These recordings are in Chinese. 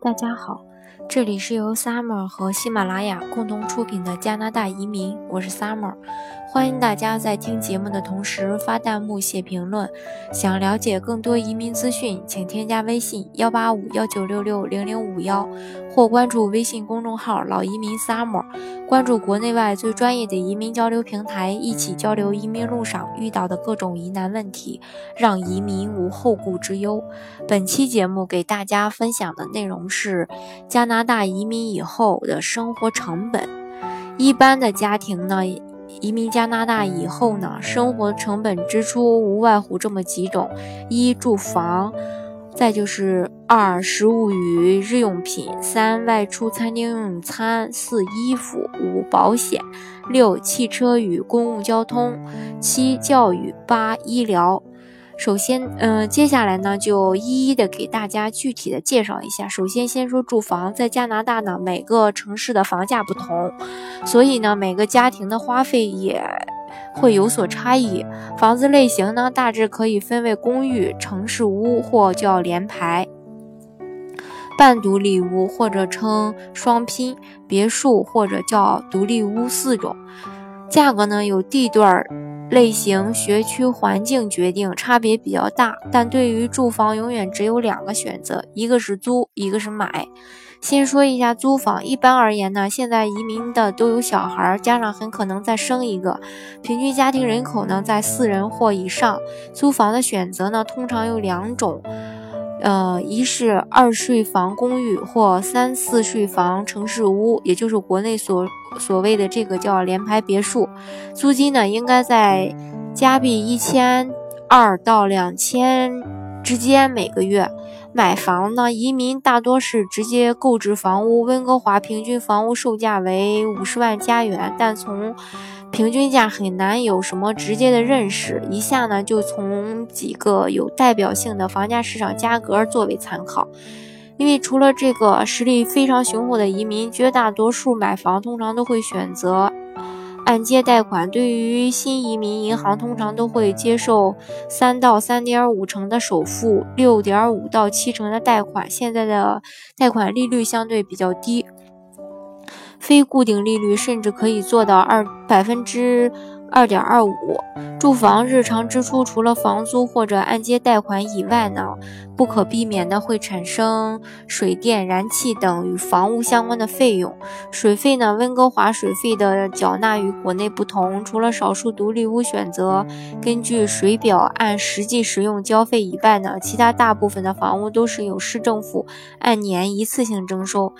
大家好，这里是由 Summer 和喜马拉雅共同出品的加拿大移民，我是 Summer。欢迎大家在听节目的同时发弹幕、写评论。想了解更多移民资讯，请添加微信幺八五幺九六六零零五幺，或关注微信公众号“老移民 Summer”，关注国内外最专业的移民交流平台，一起交流移民路上遇到的各种疑难问题，让移民无后顾之忧。本期节目给大家分享的内容是加拿大移民以后的生活成本。一般的家庭呢？移民加拿大以后呢，生活成本支出无外乎这么几种：一住房，再就是二食物与日用品，三外出餐厅用餐，四衣服，五保险，六汽车与公共交通，七教育，八医疗。首先，嗯，接下来呢，就一一的给大家具体的介绍一下。首先，先说住房，在加拿大呢，每个城市的房价不同，所以呢，每个家庭的花费也会有所差异。房子类型呢，大致可以分为公寓、城市屋或叫联排、半独立屋或者称双拼、别墅或者叫独立屋四种。价格呢，有地段。类型、学区、环境决定差别比较大，但对于住房永远只有两个选择，一个是租，一个是买。先说一下租房，一般而言呢，现在移民的都有小孩，家长很可能再生一个，平均家庭人口呢在四人或以上。租房的选择呢，通常有两种。呃，一是二睡房公寓或三四睡房城市屋，也就是国内所所谓的这个叫联排别墅，租金呢应该在加币一千二到两千之间每个月。买房呢，移民大多是直接购置房屋，温哥华平均房屋售价为五十万加元，但从平均价很难有什么直接的认识。以下呢，就从几个有代表性的房价市场价格作为参考。因为除了这个实力非常雄厚的移民，绝大多数买房通常都会选择按揭贷款。对于新移民，银行通常都会接受三到三点五成的首付，六点五到七成的贷款。现在的贷款利率相对比较低。非固定利率甚至可以做到二百分之二点二五。住房日常支出除了房租或者按揭贷款以外呢，不可避免的会产生水电、燃气等与房屋相关的费用。水费呢，温哥华水费的缴纳与国内不同，除了少数独立屋选择根据水表按实际使用交费以外呢，其他大部分的房屋都是由市政府按年一次性征收。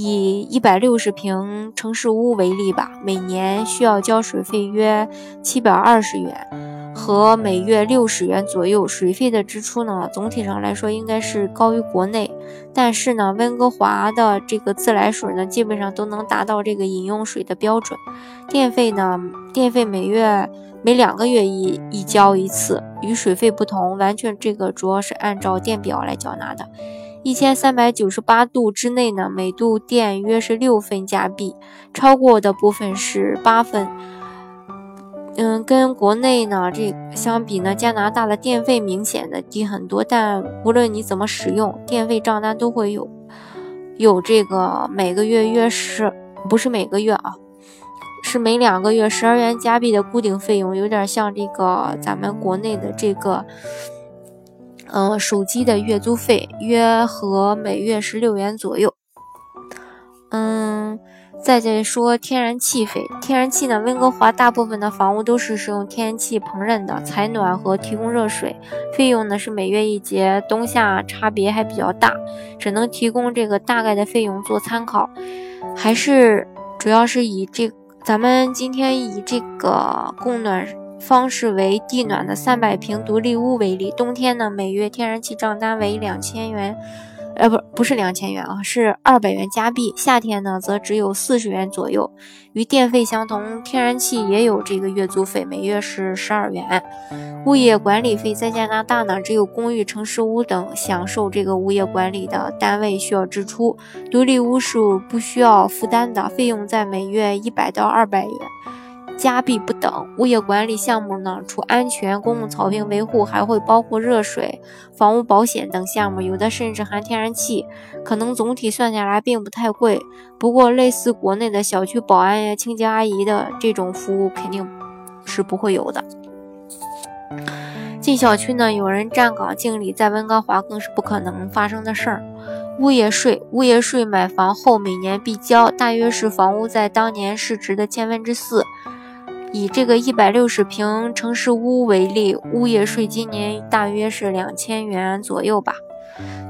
以一百六十平城市屋为例吧，每年需要交水费约七百二十元，和每月六十元左右。水费的支出呢，总体上来说应该是高于国内，但是呢，温哥华的这个自来水呢，基本上都能达到这个饮用水的标准。电费呢，电费每月每两个月一一交一次，与水费不同，完全这个主要是按照电表来缴纳的。一千三百九十八度之内呢，每度电约是六分加币，超过的部分是八分。嗯，跟国内呢这相比呢，加拿大的电费明显的低很多。但无论你怎么使用，电费账单都会有有这个每个月约十，不是每个月啊，是每两个月十二元加币的固定费用，有点像这个咱们国内的这个。嗯，手机的月租费约合每月十六元左右。嗯，再再说天然气费，天然气呢，温哥华大部分的房屋都是使用天然气烹饪的，采暖和提供热水，费用呢是每月一节，冬夏差别还比较大，只能提供这个大概的费用做参考，还是主要是以这咱们今天以这个供暖。方式为地暖的三百平独立屋为例，冬天呢每月天然气账单为两千元，呃不不是两千元啊，是二百元加币。夏天呢则只有四十元左右。与电费相同，天然气也有这个月租费，每月是十二元。物业管理费在加拿大呢，只有公寓、城市屋等享受这个物业管理的单位需要支出，独立屋是不需要负担的，费用在每月一百到二百元。加币不等。物业管理项目呢，除安全、公共草坪维护，还会包括热水、房屋保险等项目，有的甚至含天然气。可能总体算下来并不太贵。不过，类似国内的小区保安呀、清洁阿姨的这种服务，肯定是不会有的。进小区呢，有人站岗敬礼，在温哥华更是不可能发生的事儿。物业税，物业税买房后每年必交，大约是房屋在当年市值的千分之四。以这个一百六十平城市屋为例，物业税今年大约是两千元左右吧。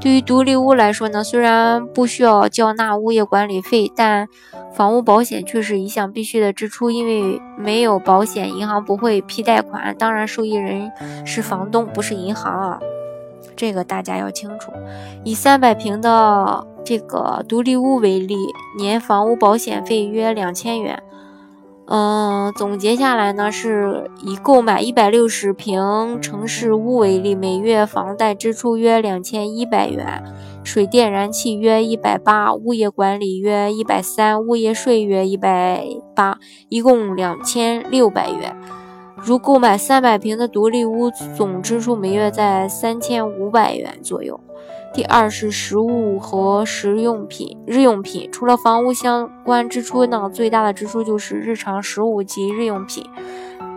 对于独立屋来说呢，虽然不需要缴纳物业管理费，但房屋保险却是一项必须的支出，因为没有保险，银行不会批贷款。当然，受益人是房东，不是银行啊。这个大家要清楚。以三百平的这个独立屋为例，年房屋保险费约两千元。嗯，总结下来呢，是以购买一百六十平城市屋为例，每月房贷支出约两千一百元，水电燃气约一百八，物业管理约一百三，物业税约一百八，一共两千六百元。如购买三百平的独立屋，总支出每月在三千五百元左右。第二是食物和食用品、日用品，除了房屋相关支出呢，最大的支出就是日常食物及日用品。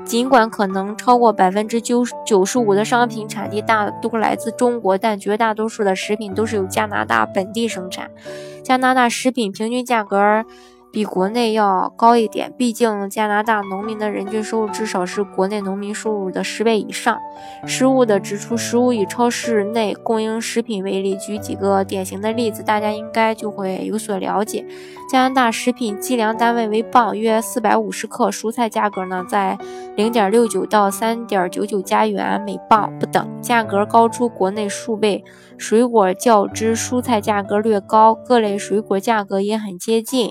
尽管可能超过百分之九九十五的商品产地大都来自中国，但绝大多数的食品都是由加拿大本地生产。加拿大食品平均价格。比国内要高一点，毕竟加拿大农民的人均收入至少是国内农民收入的十倍以上。食物的支出，食物以超市内供应食品为例，举几个典型的例子，大家应该就会有所了解。加拿大食品计量单位为磅，约四百五十克。蔬菜价格呢，在零点六九到三点九九加元每磅不等，价格高出国内数倍。水果较之，蔬菜价格略高，各类水果价格也很接近。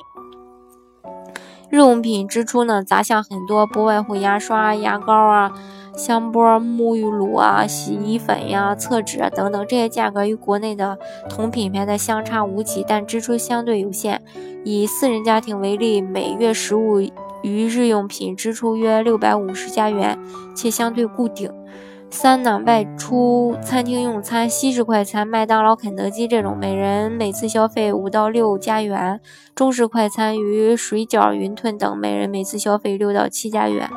日用品支出呢，砸向很多，不外乎牙刷、牙膏啊、香波、沐浴露啊、洗衣粉呀、厕纸啊等等，这些价格与国内的同品牌的相差无几，但支出相对有限。以四人家庭为例，每月食物与日用品支出约六百五十加元，且相对固定。三呢，外出餐厅用餐，西式快餐，麦当劳、肯德基这种，每人每次消费五到六加元；中式快餐与水饺、云吞等，每人每次消费六到七加元；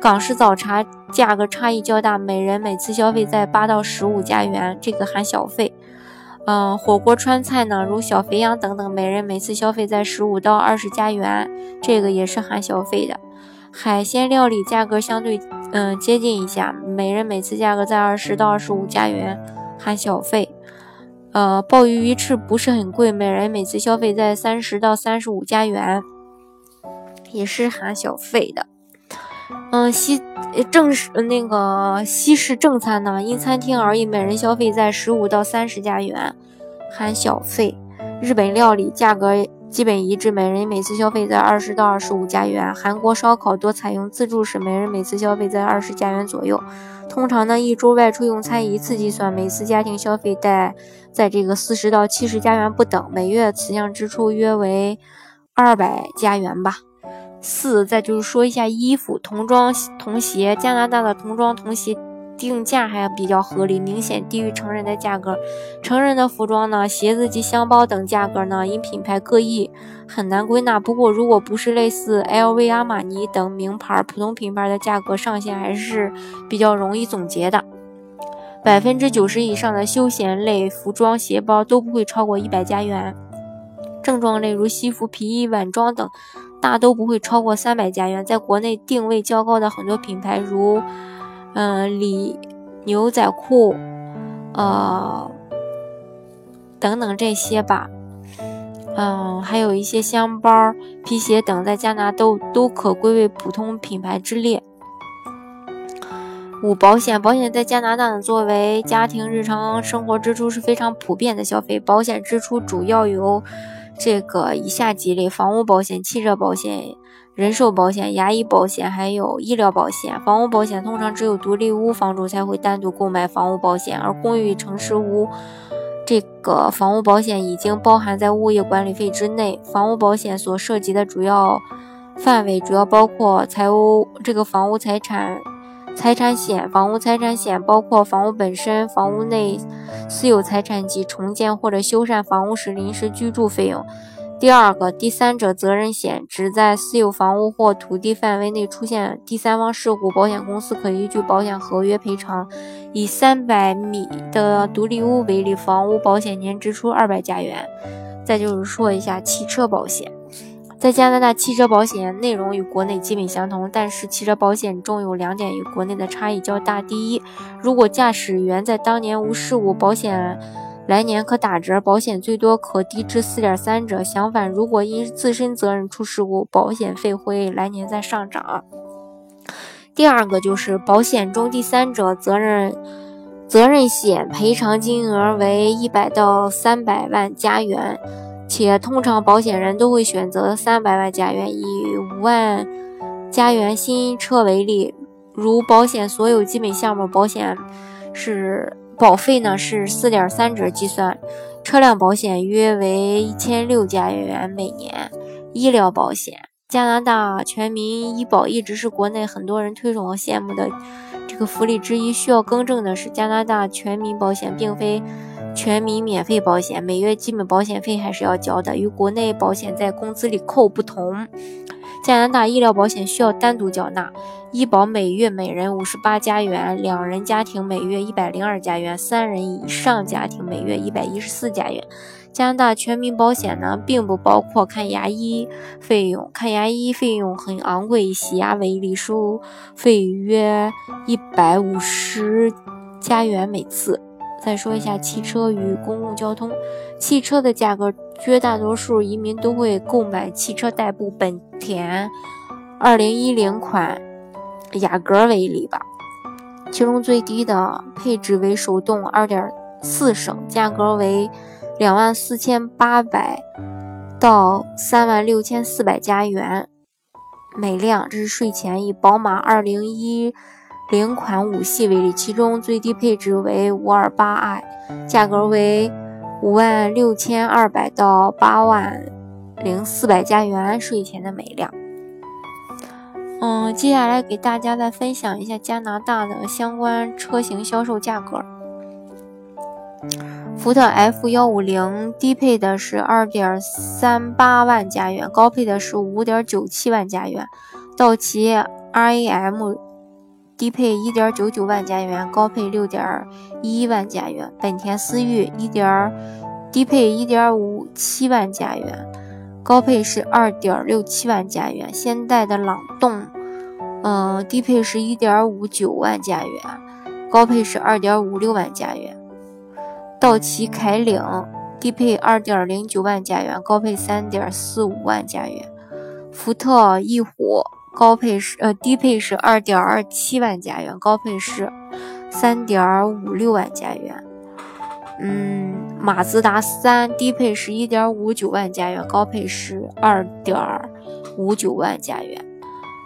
港式早茶价格差异较大，每人每次消费在八到十五加元，这个含小费。嗯，火锅川菜呢，如小肥羊等等，每人每次消费在十五到二十加元，这个也是含小费的。海鲜料理价格相对。嗯，接近一下，每人每次价格在二十到二十五加元，含小费。呃，鲍鱼鱼翅不是很贵，每人每次消费在三十到三十五加元，也是含小费的。嗯，西正式那个西式正餐呢，因餐厅而异，每人消费在十五到三十加元，含小费。日本料理价格。基本一致，每人每次消费在二十到二十五加元。韩国烧烤多采用自助式，每人每次消费在二十加元左右。通常呢，一周外出用餐一次计算，每次家庭消费在在这个四十到七十加元不等。每月此项支出约为二百加元吧。四，再就是说一下衣服、童装、童鞋，加拿大的童装童鞋。定价还比较合理，明显低于成人的价格。成人的服装呢，鞋子及箱包等价格呢，因品牌各异，很难归纳。不过，如果不是类似 LV、阿玛尼等名牌，普通品牌的价格上限还是比较容易总结的。百分之九十以上的休闲类服装、鞋包都不会超过一百加元。正装类如西服、皮衣、晚装等，大都不会超过三百加元。在国内定位较高的很多品牌，如。嗯，里牛仔裤，呃，等等这些吧。嗯，还有一些箱包、皮鞋等，在加拿大都都可归为普通品牌之列。五、保险，保险在加拿大呢，作为家庭日常生活支出是非常普遍的消费。保险支出主要由这个以下几类：房屋保险、汽车保险。人寿保险、牙医保险还有医疗保险。房屋保险通常只有独立屋房主才会单独购买房屋保险，而公寓、城市屋这个房屋保险已经包含在物业管理费之内。房屋保险所涉及的主要范围主要包括财务这个房屋财产财产险、房屋财产险，包括房屋本身、房屋内私有财产及重建或者修缮房屋时临时居住费用。第二个，第三者责任险指在私有房屋或土地范围内出现第三方事故，保险公司可依据保险合约赔偿。以三百米的独立屋为例，房屋保险年支出二百加元。再就是说一下汽车保险，在加拿大，汽车保险内容与国内基本相同，但是汽车保险中有两点与国内的差异较大。第一，如果驾驶员在当年无事故，保险。来年可打折，保险最多可低至四点三折。相反，如果因自身责任出事故，保险费会来年再上涨。第二个就是保险中第三者责任责任险赔偿金额为一百到三百万加元，且通常保险人都会选择三百万加元。以五万加元新车为例，如保险所有基本项目保险是。保费呢是四点三折计算，车辆保险约为一千六加元每年。医疗保险，加拿大全民医保一直是国内很多人推崇和羡慕的这个福利之一。需要更正的是，加拿大全民保险并非全民免费保险，每月基本保险费还是要交的，与国内保险在工资里扣不同。加拿大医疗保险需要单独缴纳，医保每月每人五十八加元，两人家庭每月一百零二加元，三人以上家庭每月一百一十四加元。加拿大全民保险呢，并不包括看牙医费用，看牙医费用很昂贵，洗牙为例，收费约一百五十加元每次。再说一下汽车与公共交通，汽车的价格，绝大多数移民都会购买汽车代步。本田2010款雅阁为例吧，其中最低的配置为手动2.4升，价格为2万四千八百到3万六千四百加元每辆，这是税前。以宝马201。零款五系为例，其中最低配置为五二八 i，价格为五万六千二百到八万零四百加元，税前的每辆。嗯，接下来给大家再分享一下加拿大的相关车型销售价格。福特 F 幺五零低配的是二点三八万加元，高配的是五点九七万加元。道奇 RAM。低配一点九九万加元，高配六点一万加元。本田思域一点低配一点五七万加元，高配是二点六七万加元。现代的朗动，嗯，低配是一点五九万加元，高配是二点五六万加元。道奇凯领低配二点零九万加元，高配三点四五万加元。福特翼虎。高配是呃低配是二点二七万加元，高配是三点五六万加元。嗯，马自达三低配是一点五九万加元，高配是二点五九万加元。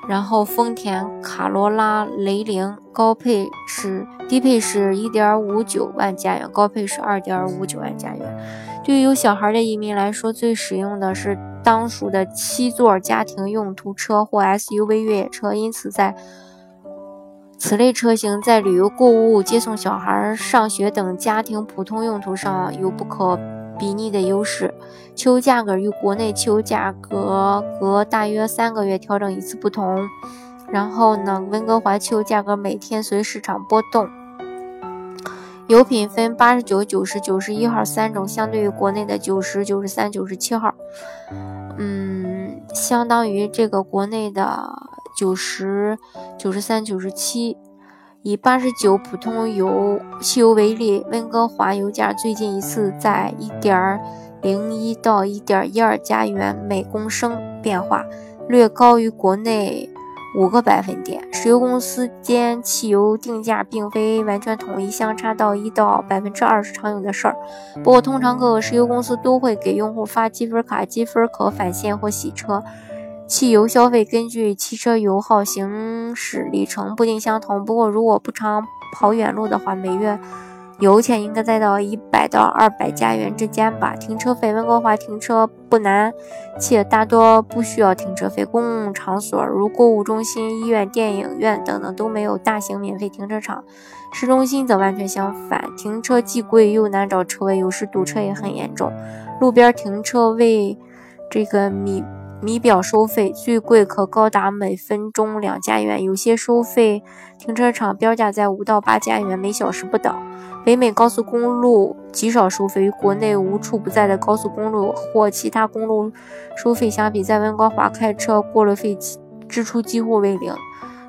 然后丰田卡罗拉雷凌高配是低配是一点五九万加元，高配是二点五九万加元。对于有小孩的移民来说，最实用的是。当属的七座家庭用途车或 SUV 越野车，因此在此类车型在旅游、购物、接送小孩上学等家庭普通用途上有不可比拟的优势。汽油价格与国内汽油价格隔大约三个月调整一次不同。然后呢，温哥华汽油价格每天随市场波动。油品分八十九、九十、九十一号三种，相对于国内的九十九、十三、九十七号，相当于这个国内的九十九、十三、九十七。以八十九普通油汽油为例，温哥华油价最近一次在一点零一到一点一二加元每公升变化，略高于国内。五个百分点，石油公司间汽油定价并非完全统一，相差到一到百分之二是常有的事儿。不过，通常各个石油公司都会给用户发积分卡，积分可返现或洗车。汽油消费根据汽车油耗、行驶里程不尽相同。不过，如果不常跑远路的话，每月油钱应该在到一百到二百加元之间吧。停车费，温哥华停车不难，且大多不需要停车费。公共场所如购物中心、医院、电影院等等都没有大型免费停车场。市中心则完全相反，停车既贵又难找车位，有时堵车也很严重。路边停车位这个米。米表收费最贵可高达每分钟两加元，有些收费停车场标价在五到八加元每小时不等。北美高速公路极少收费，与国内无处不在的高速公路或其他公路收费相比，在温哥华开车过路费支出几乎为零。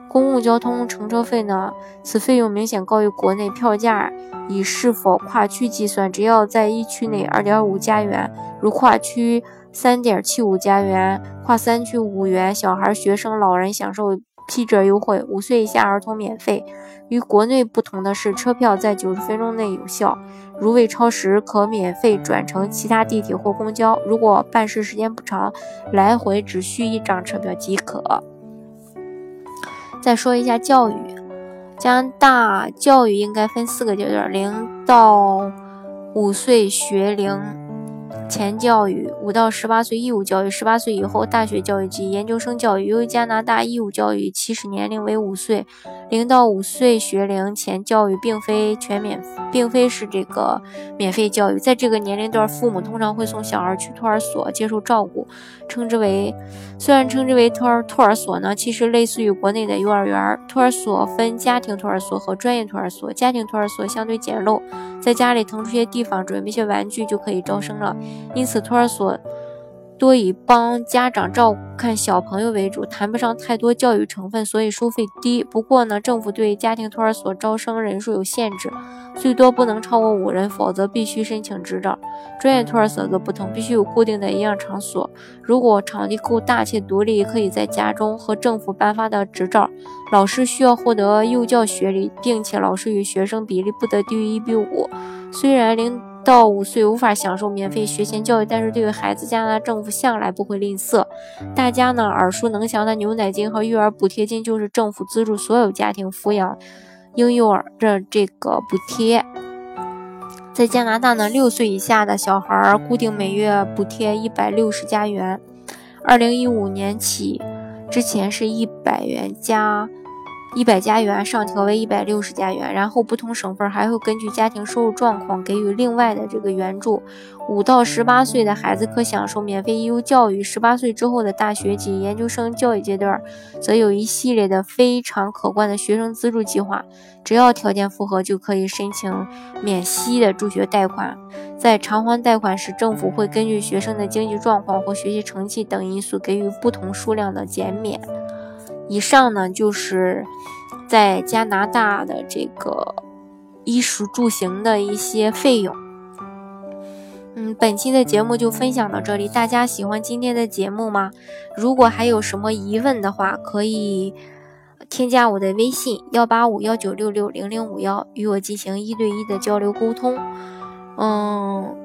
公共交通乘车费呢？此费用明显高于国内票价，以是否跨区计算，只要在一区内二点五加元，如跨区。三点七五加元，跨三区五元，小孩、学生、老人享受七折优惠，五岁以下儿童免费。与国内不同的是，车票在九十分钟内有效，如未超时，可免费转乘其他地铁或公交。如果办事时间不长，来回只需一张车票即可。再说一下教育，加拿大教育应该分四个阶段：零到五岁学龄。前教育五到十八岁义务教育，十八岁以后大学教育及研究生教育。由于加拿大义务教育起始年龄为五岁，零到五岁学龄前教育并非全免，并非是这个免费教育。在这个年龄段，父母通常会送小孩去托儿所接受照顾，称之为虽然称之为托儿托儿所呢，其实类似于国内的幼儿园。托儿所分家庭托儿所和专业托儿所，家庭托儿所相对简陋，在家里腾出些地方，准备些玩具就可以招生了。因此，托儿所多以帮家长照看小朋友为主，谈不上太多教育成分，所以收费低。不过呢，政府对家庭托儿所招生人数有限制，最多不能超过五人，否则必须申请执照。专业托儿所则不同，必须有固定的营养场所。如果场地够大且独立，可以在家中和政府颁发的执照。老师需要获得幼教学历，并且老师与学生比例不得低于一比五。虽然零。到五岁无法享受免费学前教育，但是对于孩子，加拿大政府向来不会吝啬。大家呢耳熟能详的牛奶金和育儿补贴金，就是政府资助所有家庭抚养婴幼儿的这个补贴。在加拿大呢，六岁以下的小孩固定每月补贴一百六十加元，二零一五年起，之前是一百元加。一百加元上调为一百六十加元，然后不同省份还会根据家庭收入状况给予另外的这个援助。五到十八岁的孩子可享受免费义务教育，十八岁之后的大学及研究生教育阶段，则有一系列的非常可观的学生资助计划。只要条件符合，就可以申请免息的助学贷款。在偿还贷款时，政府会根据学生的经济状况或学习成绩等因素给予不同数量的减免。以上呢，就是在加拿大的这个衣食住行的一些费用。嗯，本期的节目就分享到这里，大家喜欢今天的节目吗？如果还有什么疑问的话，可以添加我的微信幺八五幺九六六零零五幺，与我进行一对一的交流沟通。嗯。